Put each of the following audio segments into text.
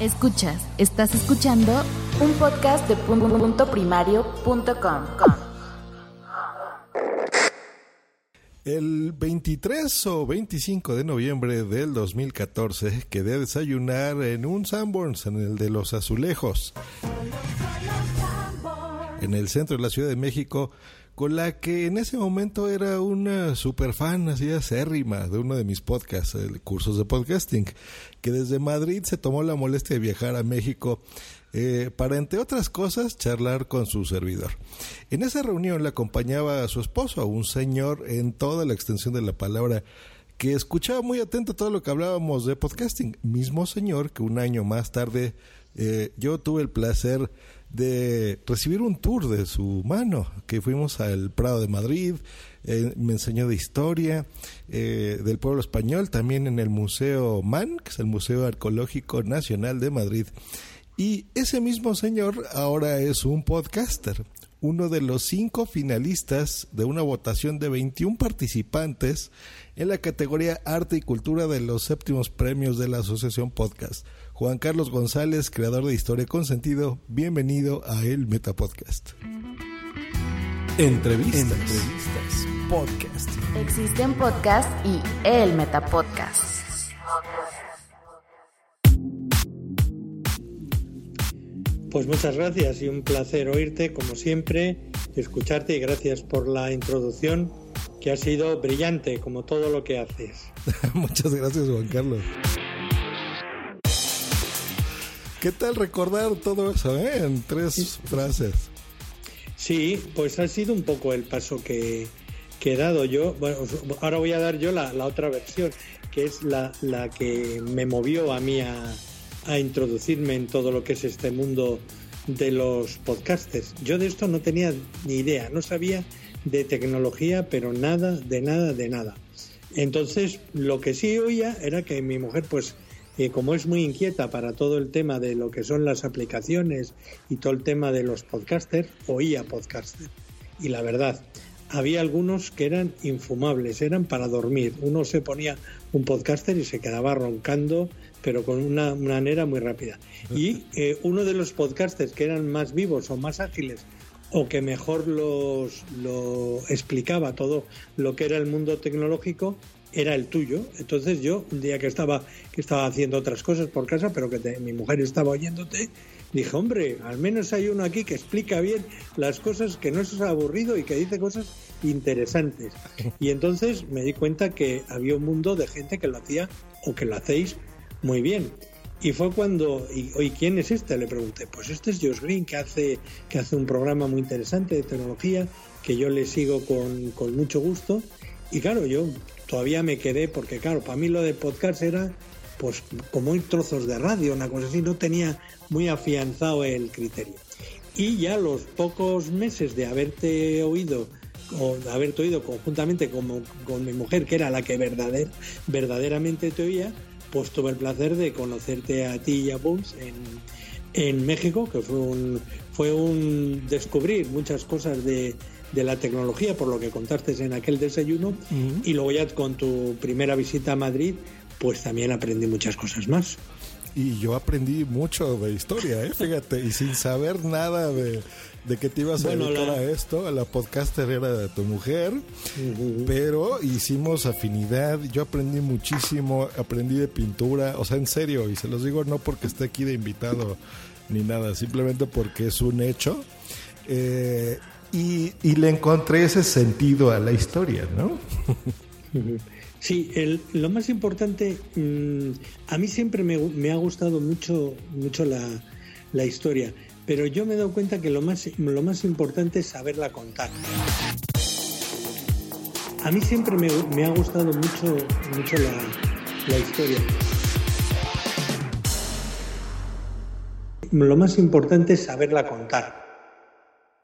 Escuchas, estás escuchando un podcast de punto primario.com. El 23 o 25 de noviembre del 2014 quedé a desayunar en un Sanborns, en el de los azulejos, en el centro de la Ciudad de México, con la que en ese momento era una super fan, así acérrima, de uno de mis podcasts, el cursos de podcasting, que desde Madrid se tomó la molestia de viajar a México eh, para, entre otras cosas, charlar con su servidor. En esa reunión le acompañaba a su esposo, un señor en toda la extensión de la palabra, que escuchaba muy atento todo lo que hablábamos de podcasting. Mismo señor que un año más tarde eh, yo tuve el placer de recibir un tour de su mano, que fuimos al Prado de Madrid, eh, me enseñó de historia del pueblo español, también en el Museo MAN, que es el Museo Arqueológico Nacional de Madrid. Y ese mismo señor ahora es un podcaster, uno de los cinco finalistas de una votación de 21 participantes en la categoría Arte y Cultura de los séptimos premios de la Asociación Podcast. Juan Carlos González, creador de Historia con Sentido, bienvenido a El Metapodcast. Entrevistas. Entrevistas. Podcast. Existen podcasts y el Metapodcast. Pues muchas gracias y un placer oírte, como siempre, escucharte y gracias por la introducción que ha sido brillante, como todo lo que haces. muchas gracias, Juan Carlos. ¿Qué tal recordar todo eso eh? en tres frases? Sí, pues ha sido un poco el paso que, he dado yo. Bueno, ahora voy a dar yo la, otra versión, que es la, la que me movió a mí a, a introducirme en todo lo que es este mundo de los podcasters. Yo de esto no tenía ni idea, no sabía de tecnología, pero nada, de nada, de nada. Entonces, lo que sí oía era que mi mujer, pues, como es muy inquieta para todo el tema de lo que son las aplicaciones y todo el tema de los podcasters, oía podcasters. Y la verdad, había algunos que eran infumables, eran para dormir. Uno se ponía un podcaster y se quedaba roncando pero con una manera muy rápida. Y eh, uno de los podcasters que eran más vivos o más ágiles o que mejor los, lo explicaba todo lo que era el mundo tecnológico era el tuyo. Entonces yo, un día que estaba, que estaba haciendo otras cosas por casa, pero que mi mujer estaba oyéndote, dije, hombre, al menos hay uno aquí que explica bien las cosas, que no es aburrido y que dice cosas interesantes. Y entonces me di cuenta que había un mundo de gente que lo hacía o que lo hacéis muy bien. Y fue cuando, y, hoy ¿quién es este? Le pregunté, pues este es Josh Green, que hace, que hace un programa muy interesante de tecnología, que yo le sigo con, con mucho gusto. Y claro, yo todavía me quedé, porque claro, para mí lo de podcast era pues como ir trozos de radio, una cosa así, no tenía muy afianzado el criterio. Y ya los pocos meses de haberte oído, o de haberte oído conjuntamente como, con mi mujer, que era la que verdader, verdaderamente te oía, pues tuve el placer de conocerte a ti y a Bulls en, en México, que fue un, fue un descubrir muchas cosas de, de la tecnología, por lo que contaste en aquel desayuno, y luego ya con tu primera visita a Madrid, pues también aprendí muchas cosas más. Y yo aprendí mucho de historia, ¿eh? fíjate, y sin saber nada de, de que te ibas a dedicar a esto, a la podcaster era de tu mujer, pero hicimos afinidad, yo aprendí muchísimo, aprendí de pintura, o sea, en serio, y se los digo no porque esté aquí de invitado ni nada, simplemente porque es un hecho. Eh, y, le encontré ese sentido a la historia, ¿no? Sí, lo más importante, mm, a mí siempre me, ha gustado mucho, mucho la, la historia pero yo me he dado cuenta que lo más, lo más importante es saberla contar. A mí siempre me, ha gustado mucho, mucho la, la historia. lo más importante es saberla contar.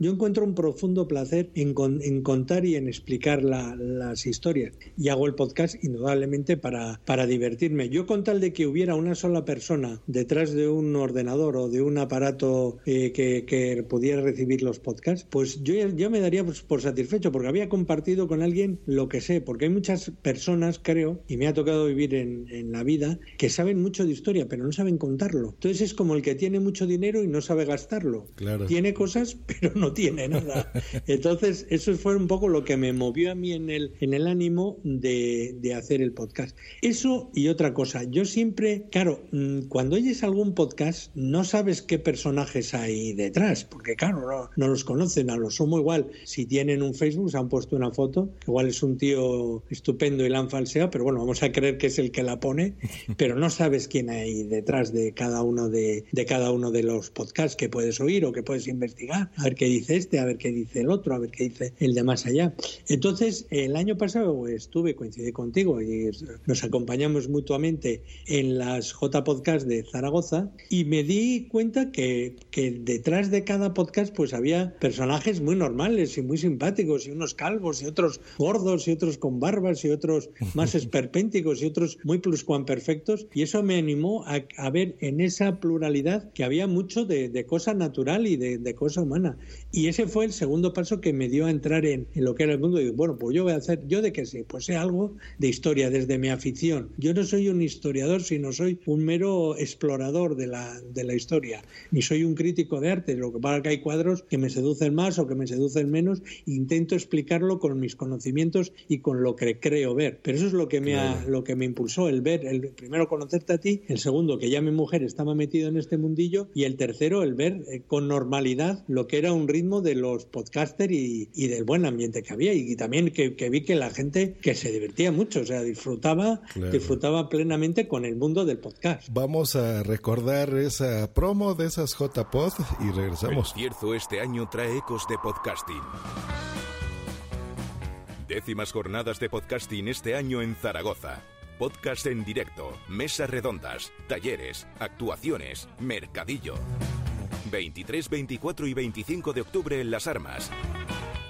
Yo encuentro un profundo placer en, contar y en explicar las historias. Y hago el podcast indudablemente para, para divertirme. Yo con tal de que hubiera una sola persona detrás de un ordenador o de un aparato eh, que, pudiera recibir los podcasts, pues yo, yo me daría pues, por satisfecho porque había compartido con alguien lo que sé. Porque hay muchas personas, creo, y me ha tocado vivir en, en la vida, que saben mucho de historia, pero no saben contarlo. Entonces es como el que tiene mucho dinero y no sabe gastarlo. Claro. Tiene cosas, pero no tiene nada. Entonces, eso fue un poco lo que me movió a mí en el, en el ánimo de, de hacer el podcast. Eso y otra cosa. Yo siempre, claro, mm, cuando oyes algún podcast, no sabes qué personajes hay detrás, porque claro, no, no los conocen, a los somos igual. Si tienen un Facebook, se han puesto una foto, igual es un tío estupendo y la han falseado, pero bueno, vamos a creer que es el que la pone, pero no sabes quién hay detrás de cada uno de, de cada uno de los podcasts que puedes oír o que puedes investigar, a ver qué dice este, a ver qué dice el otro, a ver qué dice el de más allá. Entonces, el año pasado estuve, coincidí contigo y nos acompañamos mutuamente en las J Podcast de Zaragoza y me di cuenta que, que detrás de cada podcast pues había personajes muy normales y muy simpáticos y unos calvos y otros gordos y otros con barbas y otros más esperpénticos y otros muy pluscuamperfectos y eso me animó a, a, ver en esa pluralidad que había mucho de, de cosa natural y de, de cosa humana. Y ese fue el segundo paso que me dio a entrar en, lo que era el mundo. Y bueno, pues yo voy a hacer, ¿yo de qué sé? Pues sé algo de historia desde mi afición. Yo no soy un historiador, sino soy un mero explorador de la, de la historia. Ni soy un crítico de arte. Lo que pasa que hay cuadros que me seducen más o que me seducen menos. Intento explicarlo con mis conocimientos y con lo que creo ver. Pero eso es lo que me, ha, lo que me impulsó, el ver, el primero conocerte a ti, el segundo que ya mi mujer estaba metido en este mundillo y el tercero el ver eh, con normalidad lo que era un ritmo de los podcasters y, del buen ambiente que había y, también que, vi que la gente que se divertía mucho, o sea, disfrutaba, disfrutaba plenamente con el mundo del podcast. Vamos a recordar esa promo de esas JPod y regresamos. El cierzo este año trae ecos de podcasting. Décimas jornadas de podcasting este año en Zaragoza. Podcast en directo, mesas redondas, talleres, actuaciones, mercadillo. 23, 24 y 25 de octubre en Las Armas.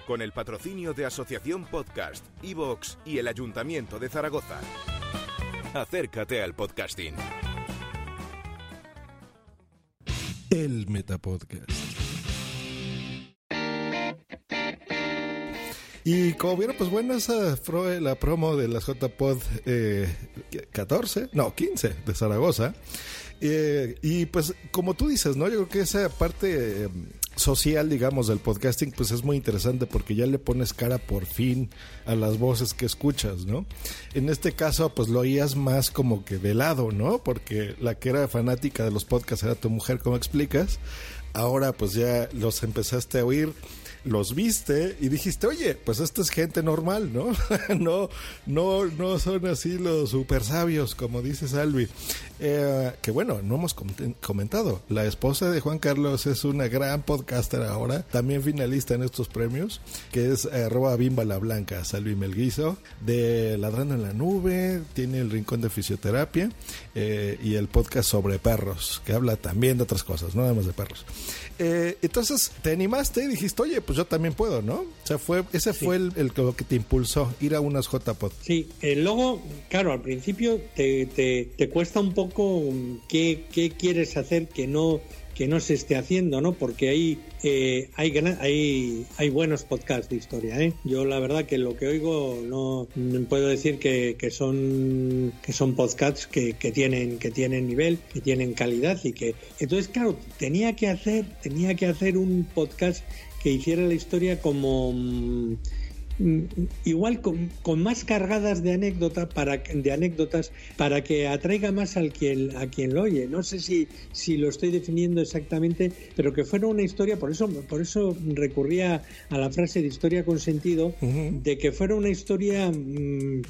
Con el patrocinio de Asociación Podcast, Evox y el Ayuntamiento de Zaragoza. Acércate al podcasting. El Metapodcast. Y como vieron, pues bueno, esa la promo de las JPod eh, 14, no, 15 de Zaragoza. Eh, y pues como tú dices, ¿no? Yo creo que esa parte eh, social, digamos, del podcasting, pues es muy interesante porque ya le pones cara por fin a las voces que escuchas, ¿no? En este caso, pues lo oías más como que de lado, ¿no? Porque la que era fanática de los podcasts era tu mujer, como explicas. Ahora pues ya los empezaste a oír los viste y dijiste, oye, pues esta es gente normal, ¿no? no, no, no son así los super sabios, como dice Salvi. Eh, que bueno, no hemos comentado. La esposa de Juan Carlos es una gran podcaster ahora, también finalista en estos premios, que es arroba bimba la blanca, Salvi Melguizo, de Ladrando en la Nube, tiene el Rincón de Fisioterapia eh, y el podcast sobre perros, que habla también de otras cosas, no nada de perros. Eh, entonces te animaste y dijiste, oye, pues yo también puedo, ¿no? O sea, fue, ese fue el, el, que te impulsó, ir a unas JPod. Sí, el logo, claro, al principio te, te, te cuesta un poco qué, qué quieres hacer que no que no se esté haciendo, ¿no? Porque hay, eh, hay, hay, hay buenos podcasts de historia, ¿eh? Yo la verdad que lo que oigo no, puedo decir que, que, son que son podcasts que, que, tienen que tienen nivel, que tienen calidad y que entonces claro tenía que hacer tenía que hacer un podcast que hiciera la historia como Mm, igual con, más cargadas de anécdotas para de anécdotas para que atraiga más al quien a quien lo oye. No sé si si lo estoy definiendo exactamente pero que fuera una historia por eso por eso recurría a la frase de historia con sentido de que fuera una historia mmm,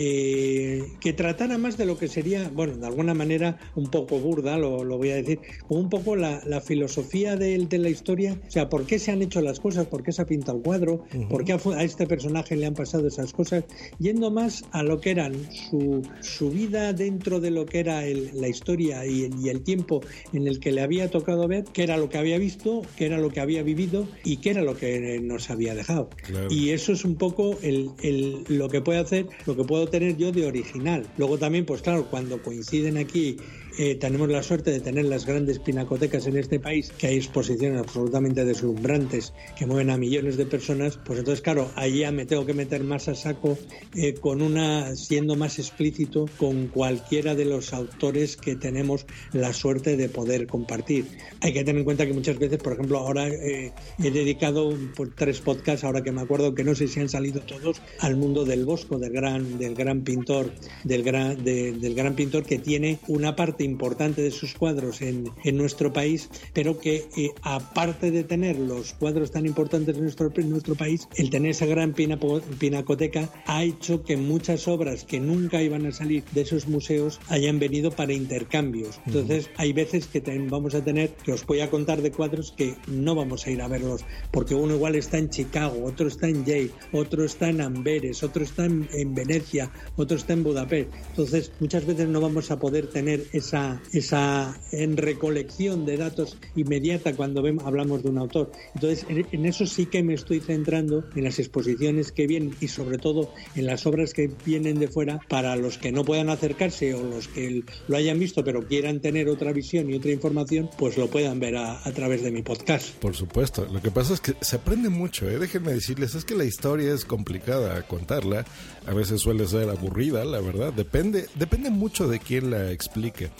eh, que tratara más de lo que sería, bueno, de alguna manera un poco burda, lo, lo voy a decir, un poco la, la filosofía de, de, la historia, o sea, por qué se han hecho las cosas, por qué se ha pintado el cuadro, uh -huh. por qué ha, este personaje le han pasado esas cosas, yendo más a lo que eran su, su vida dentro de lo que era la historia y el, y el, tiempo en el que le había tocado ver, qué era lo que había visto, qué era lo que había vivido y qué era lo que nos había dejado. Y eso es un poco el, el, lo que puede hacer, lo que puedo tener yo de original. Luego también, pues claro, cuando coinciden aquí eh, tenemos la suerte de tener las grandes pinacotecas en este país, que hay exposiciones absolutamente deslumbrantes que mueven a millones de personas, pues entonces, claro, ahí ya me tengo que meter más a saco eh, con una, siendo más explícito con cualquiera de los autores que tenemos la suerte de poder compartir. Hay que tener en cuenta que muchas veces, por ejemplo, ahora eh, he dedicado por tres podcasts, ahora que me acuerdo que no sé si han salido todos, al mundo del Bosco, del gran, del gran pintor, del gran, del gran pintor que tiene una parte importante de sus cuadros en, en nuestro país, pero que eh, aparte de tener los cuadros tan importantes en nuestro, en nuestro país, el tener esa gran pinacoteca ha hecho que muchas obras que nunca iban a salir de esos museos hayan venido para intercambios. Entonces, hay veces que vamos a tener, que os voy a contar de cuadros que no vamos a ir a verlos, porque uno igual está en Chicago, otro está en Yale, otro está en Amberes, otro está en, en Venecia, otro está en Budapest. Entonces, muchas veces no vamos a poder tener esa esa, en recolección de datos inmediata cuando vemos, hablamos de un autor. Entonces, en, eso sí que me estoy centrando en las exposiciones que vienen y sobre todo en las obras que vienen de fuera para los que no puedan acercarse o los que lo hayan visto pero quieran tener otra visión y otra información, pues lo puedan ver a, través de mi podcast. Por supuesto. Lo que pasa es que se aprende mucho, ¿eh? déjenme decirles, es que la historia es complicada contarla, a veces suele ser aburrida, la verdad, depende, depende mucho de quién la explique.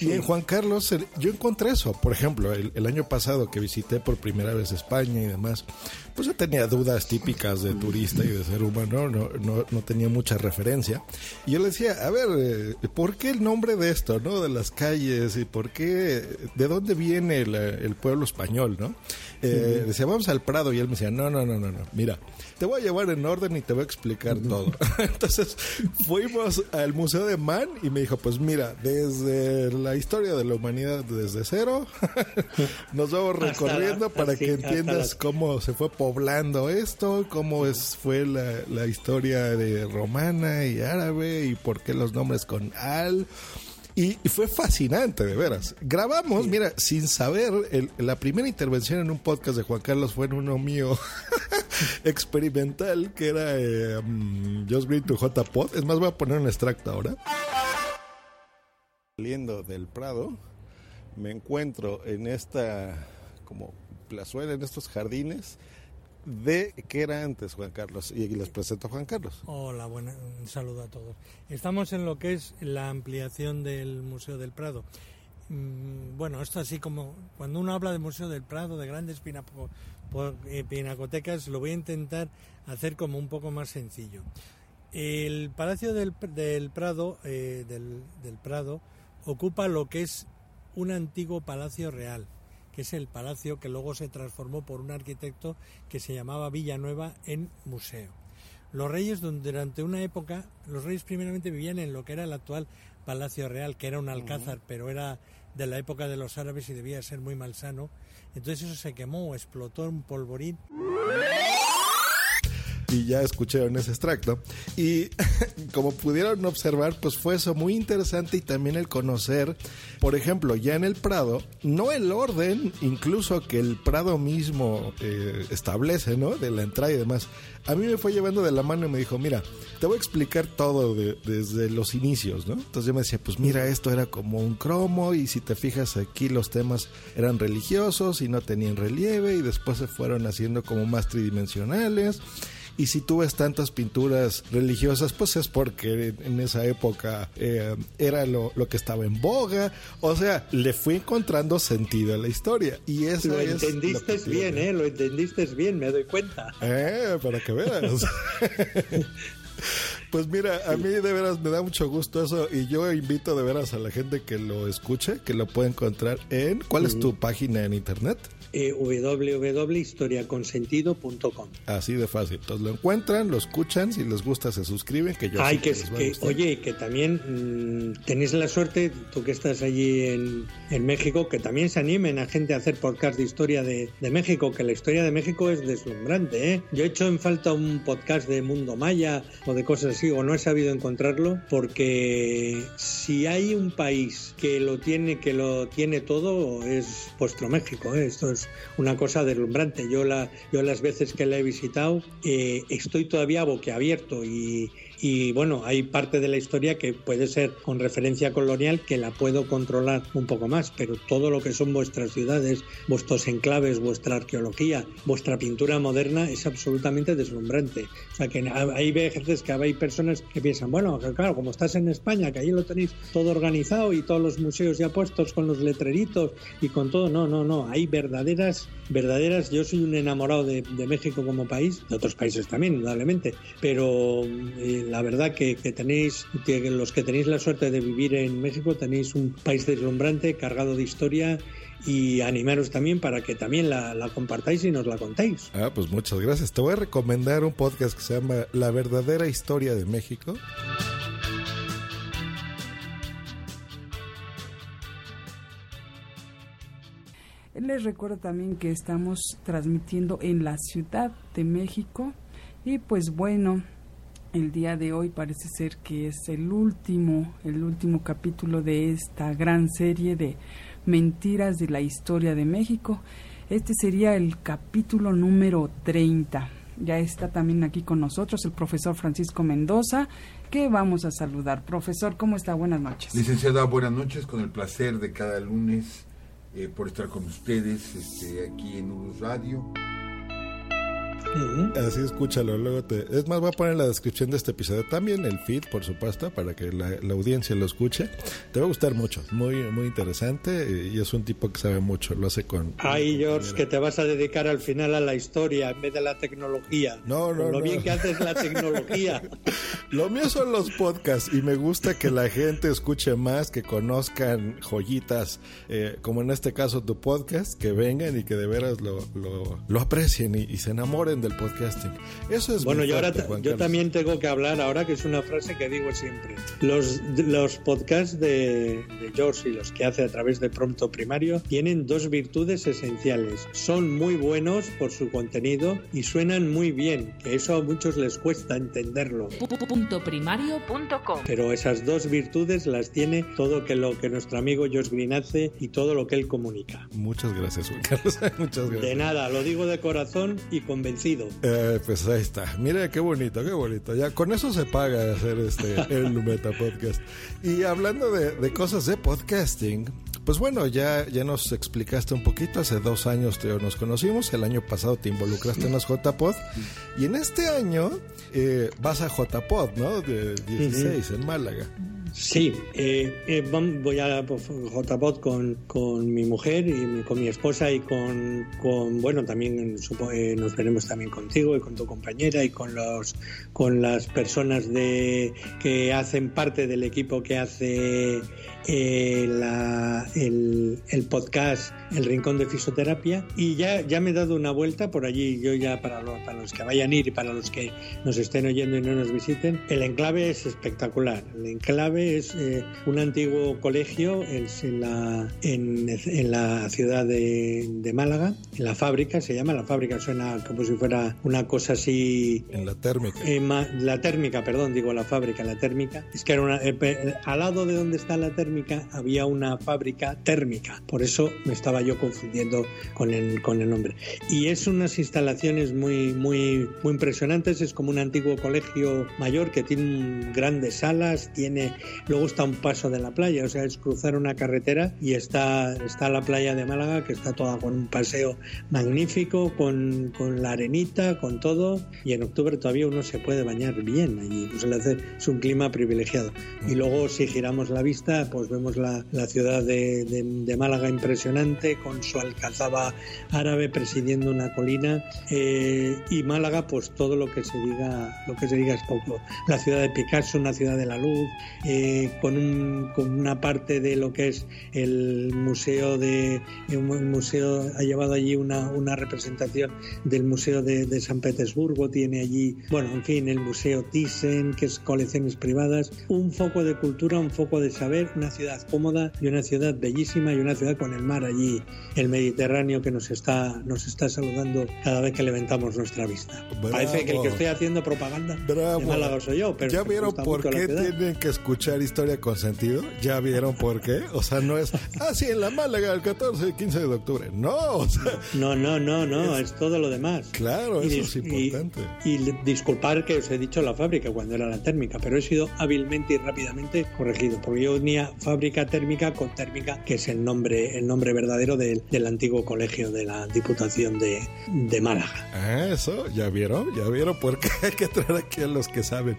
Y en Juan Carlos, yo encontré eso. Por ejemplo, el, año pasado que visité por primera vez España y demás, pues yo tenía dudas típicas de turista y de ser humano, no, no, no tenía mucha referencia. Y yo le decía, a ver, eh, ¿por qué el nombre de esto, no? De las calles y por qué, de dónde viene el, pueblo español, no? Eh, Decía, vamos al Prado y él me decía, no, no, no, no, no, mira, te voy a llevar en orden y te voy a explicar todo. Entonces fuimos al Museo de Man y me dijo, pues mira, desde la historia de la humanidad desde cero, nos vamos recorriendo para que entiendas cómo se fue poblando esto, cómo es, fue la, la historia de romana y árabe y por qué los nombres con al. Y, fue fascinante, de veras. Grabamos, mira, sin saber, la primera intervención en un podcast de Juan Carlos fue en uno mío experimental, que era eh, mm, Just Green to J-Pod. Es más, voy a poner un extracto ahora. Saliendo del Prado, me encuentro en esta como plazuela, en estos jardines de qué era antes Juan Carlos y les presento a Juan Carlos. Hola, buena, un saludo a todos. Estamos en lo que es la ampliación del Museo del Prado. Mm, bueno, esto así como cuando uno habla de Museo del Prado, de grandes eh, pinacotecas, lo voy a intentar hacer como un poco más sencillo. El Palacio del, Prado, eh, del, del Prado ocupa lo que es un antiguo palacio real que es el palacio que luego se transformó por un arquitecto que se llamaba Villanueva en museo. Los reyes durante una época, los reyes primeramente vivían en lo que era el actual Palacio Real, que era un alcázar, pero era de la época de los árabes y debía ser muy malsano. Entonces eso se quemó, explotó en polvorín y ya escucharon ese extracto. Y como pudieron observar, pues fue eso muy interesante y también el conocer, por ejemplo, ya en el Prado, no el orden, incluso que el Prado mismo eh, establece, ¿no? De la entrada y demás. A mí me fue llevando de la mano y me dijo, mira, te voy a explicar todo desde los inicios, ¿no? Entonces yo me decía, pues mira, esto era como un cromo y si te fijas aquí los temas eran religiosos y no tenían relieve y después se fueron haciendo como más tridimensionales y si tú ves tantas pinturas religiosas, pues es porque en esa época eh, era lo, que estaba en boga. O sea, le fui encontrando sentido a la historia. Y eso lo entendiste bien, ¿eh? Lo entendiste bien, me doy cuenta. Eh, para que veas. Pues mira, a mí de veras me da mucho gusto eso y yo invito de veras a la gente que lo escuche, que lo pueda encontrar en... ¿Cuál es tu página en internet? Eh, www.historiaconsentido.com. Así de fácil. Entonces lo encuentran, lo escuchan, si les gusta se suscriben, que yo Ay, que, que- oye, que también mm, tenéis la suerte, tú que estás allí en, en México, que también se animen a gente a hacer podcast de historia de, de México, que la historia de México es deslumbrante. ¿eh? Yo he hecho en falta un podcast de Mundo Maya o de cosas así, o no he sabido encontrarlo, porque si hay un país que lo tiene, que lo tiene todo, es vuestro México. ¿eh? Esto es una cosa deslumbrante. Yo, la, yo las veces que la he visitado eh, estoy todavía boquiabierto y, y bueno, hay parte de la historia que puede ser con referencia colonial que la puedo controlar un poco más, pero todo lo que son vuestras ciudades, vuestros enclaves, vuestra arqueología, vuestra pintura moderna es absolutamente deslumbrante. O sea que hay veces que hay personas que piensan, bueno, claro, como estás en España, que allí lo tenéis todo organizado y todos los museos ya puestos con los letreritos y con todo, no, no, no, hay verdaderas, verdaderas, yo soy un enamorado de, de México como país, de otros países también, indudablemente, pero eh, la verdad que, que tenéis, que los que tenéis la suerte de vivir en México, tenéis un país deslumbrante, cargado de historia y animaros también para que también la, la compartáis y nos la contéis. Ah, pues muchas gracias. Te voy a recomendar un podcast que se llama La verdadera historia de México. Les recuerdo también que estamos transmitiendo en la Ciudad de México y pues bueno, el día de hoy parece ser que es el último, el último capítulo de esta gran serie de mentiras de la historia de México. Este sería el capítulo número 30. Ya está también aquí con nosotros el profesor Francisco Mendoza, que vamos a saludar. Profesor, ¿cómo está? Buenas noches. Licenciada, buenas noches, con el placer de cada lunes eh, por estar con ustedes este, aquí en Urus Radio. Así escúchalo, luego te... Es más, voy a poner en la descripción de este episodio también el feed, por supuesto, para que la, la audiencia lo escuche. Te va a gustar mucho, muy muy interesante eh, y es un tipo que sabe mucho, lo hace con... Ay, George, que te vas a dedicar al final a la historia en vez de la tecnología. No, no, lo no. bien que haces la tecnología. Lo mío son los podcasts y me gusta que la gente escuche más, que conozcan joyitas, eh, como en este caso tu podcast, que vengan y que de veras lo, lo, lo aprecien y, y se enamoren del podcasting. Eso es Bueno, muy yo ahora fuerte, ta- Juan yo Carlos. también tengo que hablar ahora, que es una frase que digo siempre. Los, los podcasts de, de George y los que hace a través de Prompto Primario tienen dos virtudes esenciales. Son muy buenos por su contenido y suenan muy bien, que eso a muchos les cuesta entenderlo. Primario.com Pero esas dos virtudes las tiene todo que lo que nuestro amigo George Green hace y todo lo que él comunica. Muchas gracias, Juan Carlos. Muchas gracias. De nada, lo digo de corazón y convencido. Eh, pues ahí está. Mira qué bonito, qué bonito. Ya con eso se paga hacer este el Meta Podcast. Y hablando de, de cosas de podcasting, pues bueno, ya, ya nos explicaste un poquito. Hace dos años te, nos conocimos. El año pasado te involucraste en las JPod. Y en este año eh, vas a JPod, ¿no? De 16 en Málaga. Sí, eh, eh, voy a JPod con, con mi mujer y con mi esposa y con, con bueno, también eh, nos veremos también contigo y con tu compañera y con los con las personas de que hacen parte del equipo que hace eh, la- el, el podcast El Rincón de Fisioterapia. Y ya, ya me he dado una vuelta por allí, yo ya para, lo- para los que vayan ir y para los que nos estén oyendo y no nos visiten, el enclave es espectacular, el enclave es eh, un antiguo colegio es en, la, en, en la ciudad de, de Málaga, en la fábrica, se llama la fábrica, suena como si fuera una cosa así En la térmica. eh, ma- la térmica, perdón, digo la fábrica, la térmica. Es que era una. eh, al lado de donde está la térmica había una fábrica térmica. Por eso me estaba yo confundiendo con el, con el nombre. Y es unas instalaciones muy, muy, muy impresionantes. Es como un antiguo colegio mayor que tiene grandes salas, tiene Luego está un paso de la playa, o sea, es cruzar una carretera y está, está la playa de Málaga, que está toda con un paseo magnífico, con, con la arenita, con todo. Y en octubre todavía uno se puede bañar bien allí, pues es un clima privilegiado. Y luego, si giramos la vista, pues vemos la, la ciudad de, de, Málaga impresionante, con su alcazaba árabe presidiendo una colina. Eh, y Málaga, pues todo lo que se diga, lo que se diga es poco. La ciudad de Picasso, una ciudad de la luz, eh, con, un, con, una parte de lo que es el museo de el museo ha llevado allí una, una representación del museo de, de, San Petersburgo tiene allí bueno en fin el museo Thyssen que es colecciones privadas un foco de cultura un foco de saber una ciudad cómoda y una ciudad bellísima y una ciudad con el mar allí el Mediterráneo que nos está nos está saludando cada vez que levantamos nuestra vista Bravo. parece que el que estoy haciendo propaganda Bravo. de Málaga soy yo pero ya vieron por qué tienen que escuchar historia con sentido ya vieron por qué o sea no es ah sí en la Málaga el 14 y 15 de octubre no o sea, no no no no es, es, todo lo demás. Claro y eso es importante. y, y, disculpar que os he dicho la fábrica cuando era la térmica pero he sido hábilmente y rápidamente corregido porque yo unía fábrica térmica con térmica que es el nombre el nombre verdadero del, del antiguo colegio de la Diputación de, de Málaga. Ah, eso ya vieron ya vieron por qué hay que traer aquí a los que saben.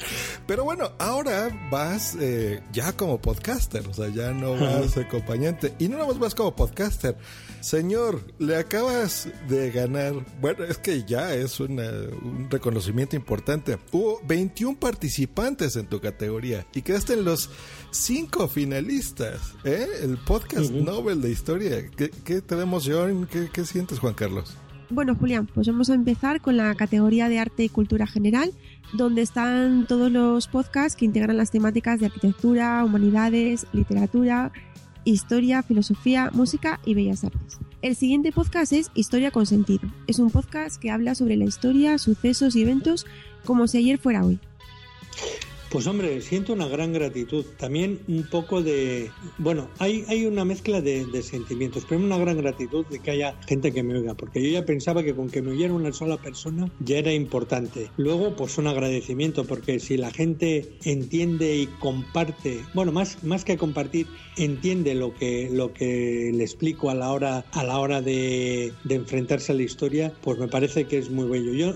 Pero bueno ahora vas eh, ya como podcaster o sea ya no vas acompañante y no nada más vas como podcaster Señor, le acabas de ganar, bueno, es que ya es una, un reconocimiento importante. Hubo 21 participantes en tu categoría y quedaste en los cinco finalistas, ¿eh? El podcast uh -huh. Nobel de Historia. ¿Qué, qué te da emoción? ¿Qué, ¿Qué sientes, Juan Carlos? Bueno, Julián, pues vamos a empezar con la categoría de arte y cultura general, donde están todos los podcasts que integran las temáticas de arquitectura, humanidades, literatura, historia, filosofía, música y bellas artes. El siguiente podcast es Historia con Sentido. Es un podcast que habla sobre la historia, sucesos y eventos como si ayer fuera hoy. Pues hombre, siento una gran gratitud. También un poco de... Bueno, hay, hay una mezcla de, sentimientos, pero una gran gratitud de que haya gente que me oiga, porque yo ya pensaba que con que me oyera una sola persona ya era importante. Luego, pues un agradecimiento, porque si la gente entiende y comparte, bueno, más, más que compartir, entiende lo que, lo que le explico a la hora, a la hora de, de enfrentarse a la historia, pues me parece que es muy bello. Yo,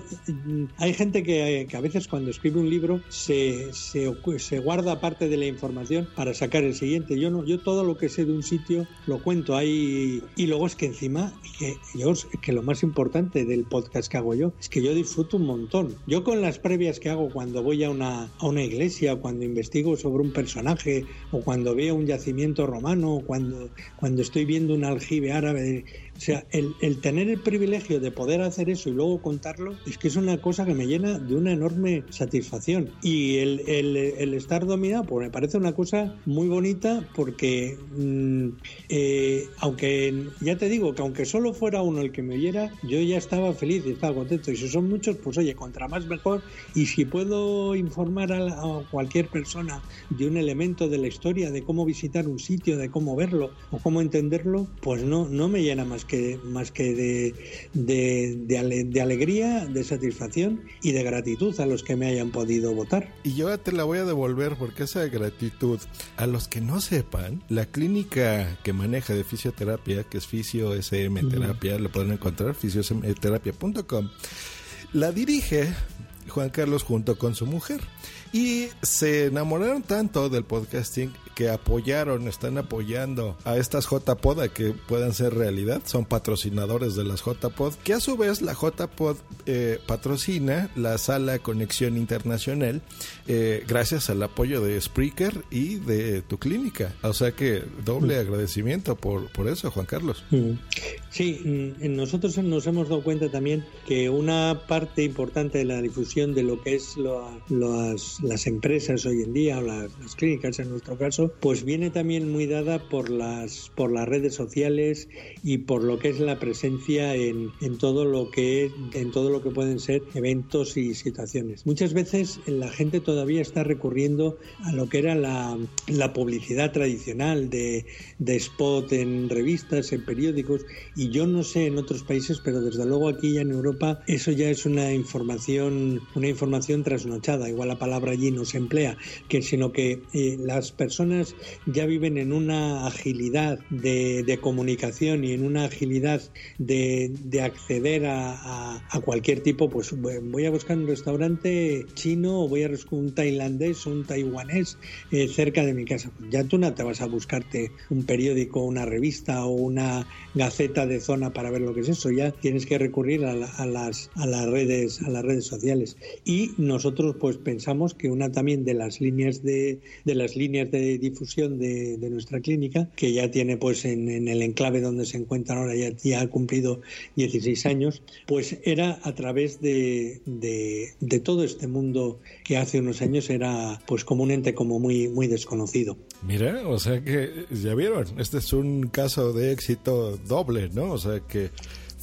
hay gente que, que a veces cuando escribe un libro se se, se, guarda parte de la información para sacar el siguiente. Yo no, yo todo lo que sé de un sitio lo cuento ahí y luego es que encima que yo que lo más importante del podcast que hago yo es que yo disfruto un montón. Yo con las previas que hago cuando voy a una, a una iglesia, cuando investigo sobre un personaje o cuando veo un yacimiento romano, o cuando cuando estoy viendo un aljibe árabe o sea, el, el, tener el privilegio de poder hacer eso y luego contarlo es que es una cosa que me llena de una enorme satisfacción. Y el, el, el estar dominado, pues me parece una cosa muy bonita porque, mmm, eh, aunque ya te digo que aunque solo fuera uno el que me oyera, yo ya estaba feliz y estaba contento. Y si son muchos, pues oye, contra más mejor. Y si puedo informar a, la, a cualquier persona de un elemento de la historia, de cómo visitar un sitio, de cómo verlo o cómo entenderlo, pues no, no me llena más que, más que de, de, de, ale, de, alegría, de satisfacción y de gratitud a los que me hayan podido votar. Y yo te la voy a devolver porque esa gratitud, a los que no sepan, la clínica que maneja de fisioterapia, que es Fisio SM Terapia, lo pueden encontrar, fisiosmterapia.com, la dirige Juan Carlos junto con su mujer. Y se enamoraron tanto del podcasting que apoyaron, están apoyando a estas JPod a que puedan ser realidad. Son patrocinadores de las JPod, que a su vez la JPod eh, patrocina la sala Conexión Internacional eh, gracias al apoyo de Spreaker y de tu clínica. O sea que doble agradecimiento por, por eso, Juan Carlos. Sí, nosotros nos hemos dado cuenta también que una parte importante de la difusión de lo que es lo, las, las empresas hoy en día, o las, las clínicas en nuestro caso, pues viene también muy dada por las por las redes sociales y por lo que es la presencia en, en todo lo que en todo lo que pueden ser eventos y situaciones. Muchas veces la gente todavía está recurriendo a lo que era la, publicidad tradicional de, de, spot en revistas, en periódicos, y yo no sé en otros países, pero desde luego aquí ya en Europa eso ya es una información, una información trasnochada. Igual la palabra allí no se emplea, que sino que eh, las personas ya viven en una agilidad de, comunicación y en una agilidad de, acceder a, cualquier tipo. Pues voy a buscar un restaurante chino o voy a buscar un tailandés o un taiwanés eh, cerca de mi casa. Ya tú no te vas a buscarte un periódico, una revista o una gaceta de zona para ver lo que es eso. Ya tienes que recurrir a, las, a las redes a las redes sociales. Y nosotros pues pensamos que una también de las líneas de, de las líneas de difusión de, nuestra clínica, que ya tiene pues en, el enclave donde se encuentra ahora, ya, ha cumplido 16 años, pues era a través de, de, todo este mundo que hace unos años era pues como un ente como muy, muy desconocido. Mira, o sea que ya vieron, este es un caso de éxito doble, ¿no? O sea que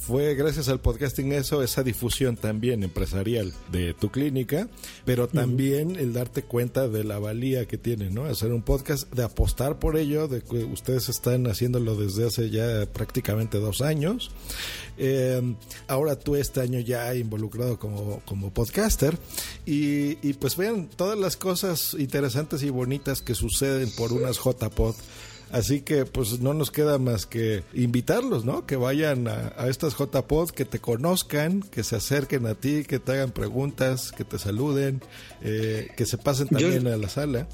fue gracias al podcasting eso, esa difusión también empresarial de tu clínica, pero también el darte cuenta de la valía que tiene, ¿no? Hacer un podcast, de apostar por ello, de que ustedes están haciéndolo desde hace ya prácticamente dos años. Eh, ahora tú este año ya involucrado como, como podcaster y, y pues vean todas las cosas interesantes y bonitas que suceden por unas JPod Así que pues no nos queda más que invitarlos, ¿no? Que vayan a, estas JPod, que te conozcan, que se acerquen a ti, que te hagan preguntas, que te saluden, eh, que se pasen también a la sala.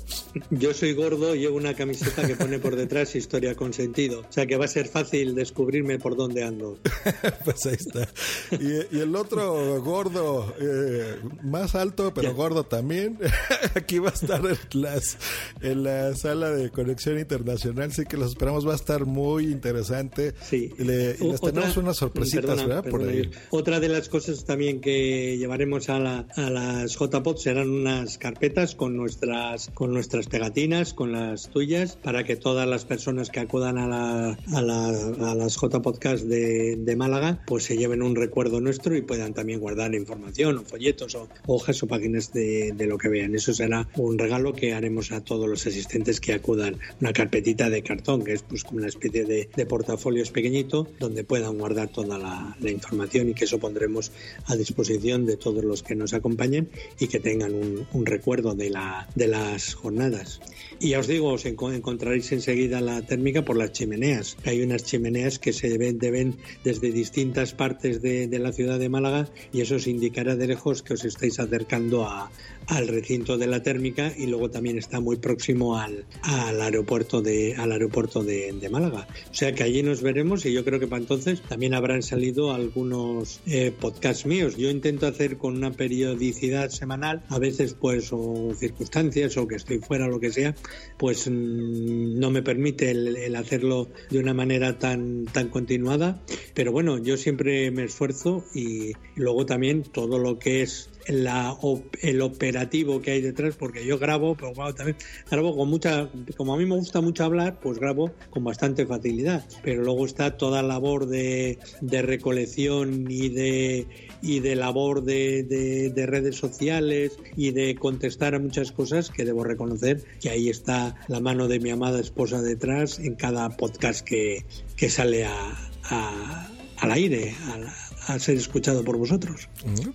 Yo soy gordo, llevo una camiseta que pone por detrás historia con sentido. O sea que va a ser fácil descubrirme por dónde ando. pues ahí está. Y, el otro gordo, eh, más alto, pero gordo también, aquí va a estar en, las, en la sala de conexión internacional Así que los esperamos, va a estar muy interesante. Sí. y les tenemos unas sorpresitas, ¿verdad? Por ahí. Otra de las cosas también que llevaremos a, la, a las JPOD serán unas carpetas con nuestras, con nuestras pegatinas, con las tuyas, para que todas las personas que acudan a, la, a, la, a las JPodcast de, de Málaga, pues se lleven un recuerdo nuestro y puedan también guardar información o folletos o hojas o páginas de, de lo que vean. Eso será un regalo que haremos a todos los asistentes que acudan. Una carpetita de cartón, que es pues como una especie de, de portafolios pequeñito donde puedan guardar toda la, información y que eso pondremos a disposición de todos los que nos acompañen y que tengan un, un recuerdo de, la, de las jornadas. Y ya os digo, os encontraréis enseguida la térmica por las chimeneas. Hay unas chimeneas que se ven, deben desde distintas partes de, de la ciudad de Málaga y eso os indicará de lejos que os estáis acercando a, al recinto de la térmica y luego también está muy próximo al, al aeropuerto de al aeropuerto de, Málaga. O sea que allí nos veremos y yo creo que para entonces también habrán salido algunos eh, podcasts míos. Yo intento hacer con una periodicidad semanal, a veces pues o circunstancias o que estoy fuera o lo que sea, pues mm, no me permite el, el, hacerlo de una manera tan tan continuada. Pero bueno, yo siempre me esfuerzo y luego también todo lo que es la, el operativo que hay detrás, porque yo grabo, pero también grabo con mucha, como a mí me gusta mucho hablar, pues grabo con bastante facilidad, pero luego está toda labor de, de recolección y de y de labor de, de, redes sociales y de contestar a muchas cosas que debo reconocer que ahí está la mano de mi amada esposa detrás en cada podcast que, que sale a, a, al aire, a a ser escuchado por vosotros.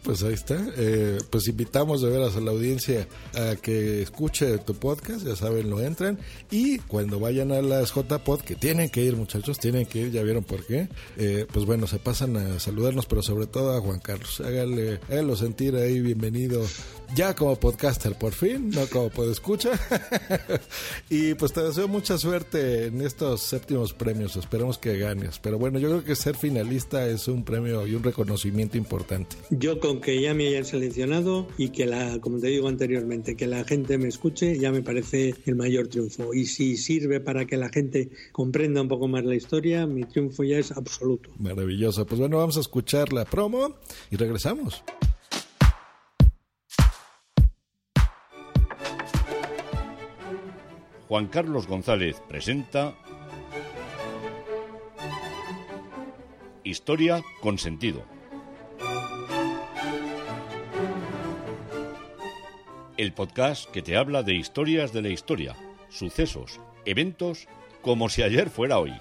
Pues ahí está. Eh, pues invitamos de veras a la audiencia a que escuche tu podcast, ya saben, lo entran. Y cuando vayan a las JPod, que tienen que ir, muchachos, tienen que ir, ya vieron por qué. Eh, pues bueno, se pasan a saludarnos, pero sobre todo a Juan Carlos. Hágale, hágalo sentir ahí bienvenido ya como podcaster por fin, no como puedo escuchar. y pues te deseo mucha suerte en estos séptimos premios, esperemos que ganes. Pero bueno, yo creo que ser finalista es un premio y un reconocimiento importante. Yo con que ya me hayan seleccionado y que la, como te digo anteriormente, que la gente me escuche, ya me parece el mayor triunfo. Y si sirve para que la gente comprenda un poco más la historia, mi triunfo ya es absoluto. Maravilloso. Pues bueno, vamos a escuchar la promo y regresamos. Juan Carlos González presenta Historia con sentido. El podcast que te habla de historias de la historia, sucesos, eventos, como si ayer fuera hoy.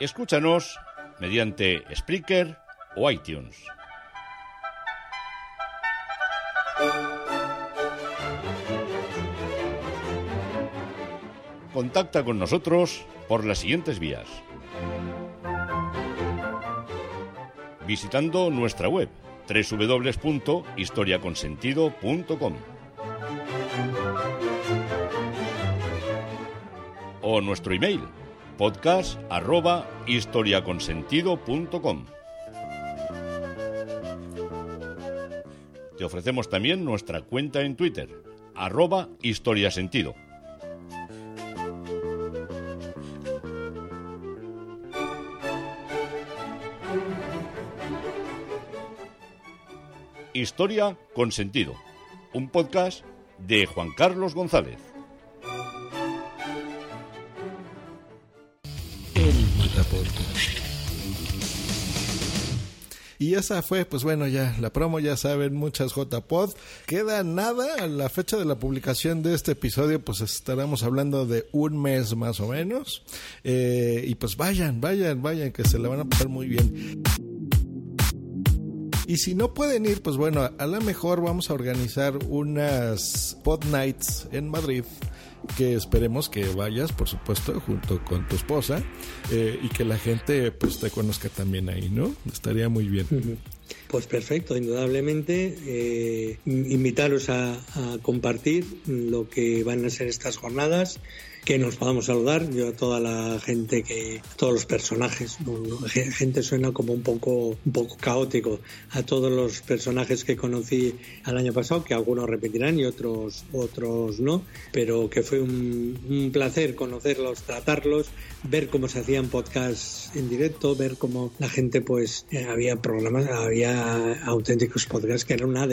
Escúchanos mediante Spreaker o iTunes. Contacta con nosotros por las siguientes vías. Visitando nuestra web www.historiaconsentido.com o nuestro email podcast arroba historiaconsentido.com. Te ofrecemos también nuestra cuenta en Twitter, arroba historiasentido. Historia con sentido, un podcast de Juan Carlos González. Y esa fue, pues bueno, ya la promo, ya saben, muchas JPod. Queda nada a la fecha de la publicación de este episodio, pues estaremos hablando de un mes más o menos. Eh, y pues vayan, vayan, vayan, que se la van a pasar muy bien. Y si no pueden ir, pues bueno, a lo mejor vamos a organizar unas pod nights en Madrid que esperemos que vayas, por supuesto, junto con tu esposa eh, y que la gente pues te conozca también ahí, ¿no? Estaría muy bien. Pues perfecto, indudablemente. Eh, invitaros a, a compartir lo que van a ser estas jornadas que nos podamos saludar. Yo a toda la gente que, todos los personajes, gente suena como un poco, un poco caótico, a todos los personajes que conocí el año pasado, que algunos repetirán y otros, otros no, pero que fue un, placer conocerlos, tratarlos, ver cómo se hacían podcasts en directo, ver cómo la gente pues eh, había programas, había auténticos podcasts que eran, una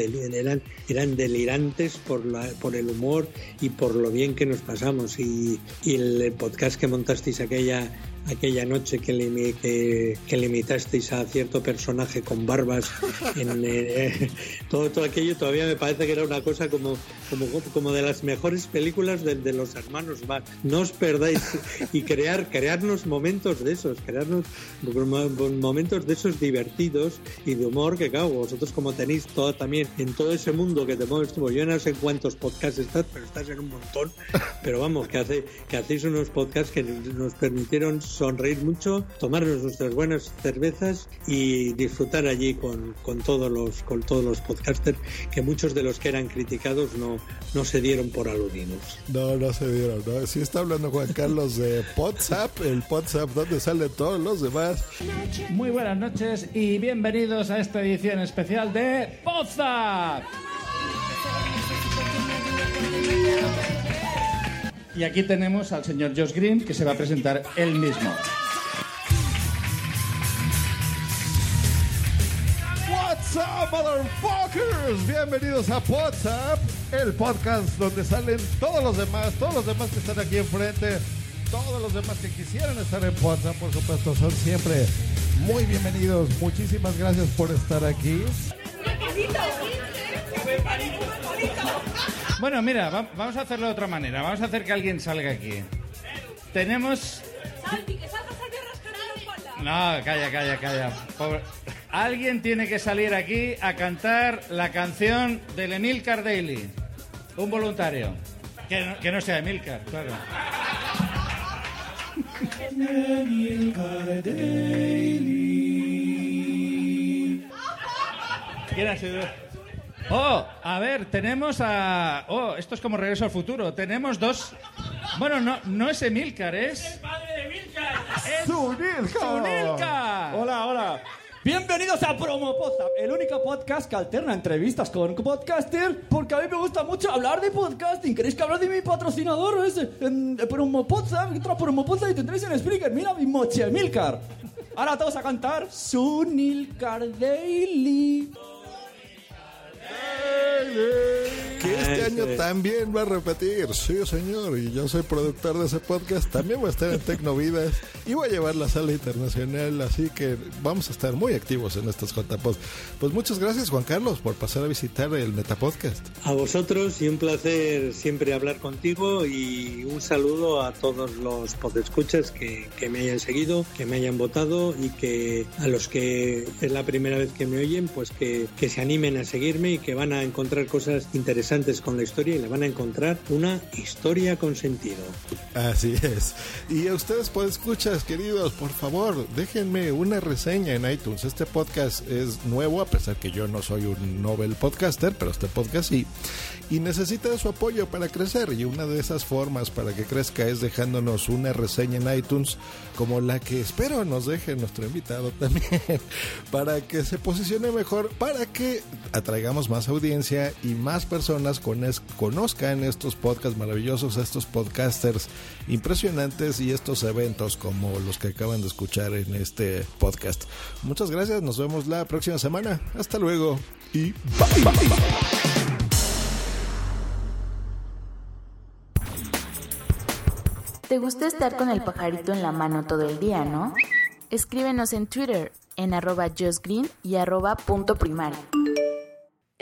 eran delirantes por, la, por el humor y por lo bien que nos pasamos. Y, y el podcast que montasteis aquella aquella noche que, le, que, que limitasteis a cierto personaje con barbas en, eh, todo, todo aquello todavía me parece que era una cosa como, como, como de las mejores películas de, de los hermanos Marx. No os perdáis y crear, crearnos momentos de esos, crearnos momentos de esos divertidos y de humor que claro, vosotros como tenéis todo también en todo ese mundo que te mueves tú, yo no sé cuántos podcasts estás, pero estás en un montón, pero vamos, que, hace, que hacéis unos podcasts que nos permitieron sonreír mucho, tomarnos nuestras buenas cervezas y disfrutar allí con, con, todos los con todos los podcasters que muchos de los que eran criticados no, no se dieron por aludidos. No, no se dieron. ¿no? Sí está hablando Juan Carlos de WhatsApp, el WhatsApp donde salen todos los demás. Muy buenas noches y bienvenidos a esta edición especial de WhatsApp. Y aquí tenemos al señor Josh Green que se va a presentar él mismo. What's up, motherfuckers? Bienvenidos a WhatsApp, el podcast donde salen todos los demás, todos los demás que están aquí enfrente, todos los demás que quisieran estar en WhatsApp, por supuesto, son siempre muy bienvenidos. Muchísimas gracias por estar aquí. Bueno, mira, va- vamos a hacerlo de otra manera. Vamos a hacer que alguien salga aquí. Tenemos. No, calla, calla, calla. Pobre- Alguien tiene que salir aquí a cantar la canción del Emilcar Daily. Un voluntario. Que no, que no sea Emilcar, claro. ¿Quién ha sido? Oh, a ver, tenemos a... Oh, esto es como Regreso al Futuro. Tenemos dos... Bueno, no, no es Emilcar, es... ¡Es Zunilka! Hola, hola. Bienvenidos a Promo Podcast, el único podcast que alterna entrevistas con podcasters, porque a mí me gusta mucho hablar de podcasting. ¿Queréis que hable de mi patrocinador? Es en Promo Podcast, entra a Promo Podcast y tendréis en Spreaker. Mira mi moche, Milcar. Ahora todos a cantar Sunilcar Daily. Yeah. Que este año también va a repetir. Sí, señor. Y yo soy productor de ese podcast. También voy a estar en Tecnovidas y voy a llevar la sala internacional. Así que vamos a estar muy activos en estos JPod. Pues muchas gracias, Juan Carlos, por pasar a visitar el Metapodcast. A vosotros y un placer siempre hablar contigo y un saludo a todos los podescuchas que, que me hayan seguido, que me hayan votado y que a los que es la primera vez que me oyen, pues que, que se animen a seguirme y que van a encontrar cosas interesantes con la historia y le van a encontrar una historia con sentido. Así es. Y a ustedes, pues, escuchas, queridos, por favor, déjenme una reseña en iTunes. Este podcast es nuevo, a pesar que yo no soy un novel podcaster, pero este podcast sí. Y necesita su apoyo para crecer. Y una de esas formas para que crezca es dejándonos una reseña en iTunes, como la que espero nos deje nuestro invitado también, para que se posicione mejor, para que atraigamos más audiencia y más personas cones- conozcan estos podcasts maravillosos, estos podcasters impresionantes y estos eventos como los que acaban de escuchar en este podcast. Muchas gracias, nos vemos la próxima semana. Hasta luego y bye bye. ¿Te gusta estar con el pajarito en la mano todo el día, no? Escríbenos en Twitter en arroba y arroba punto primario.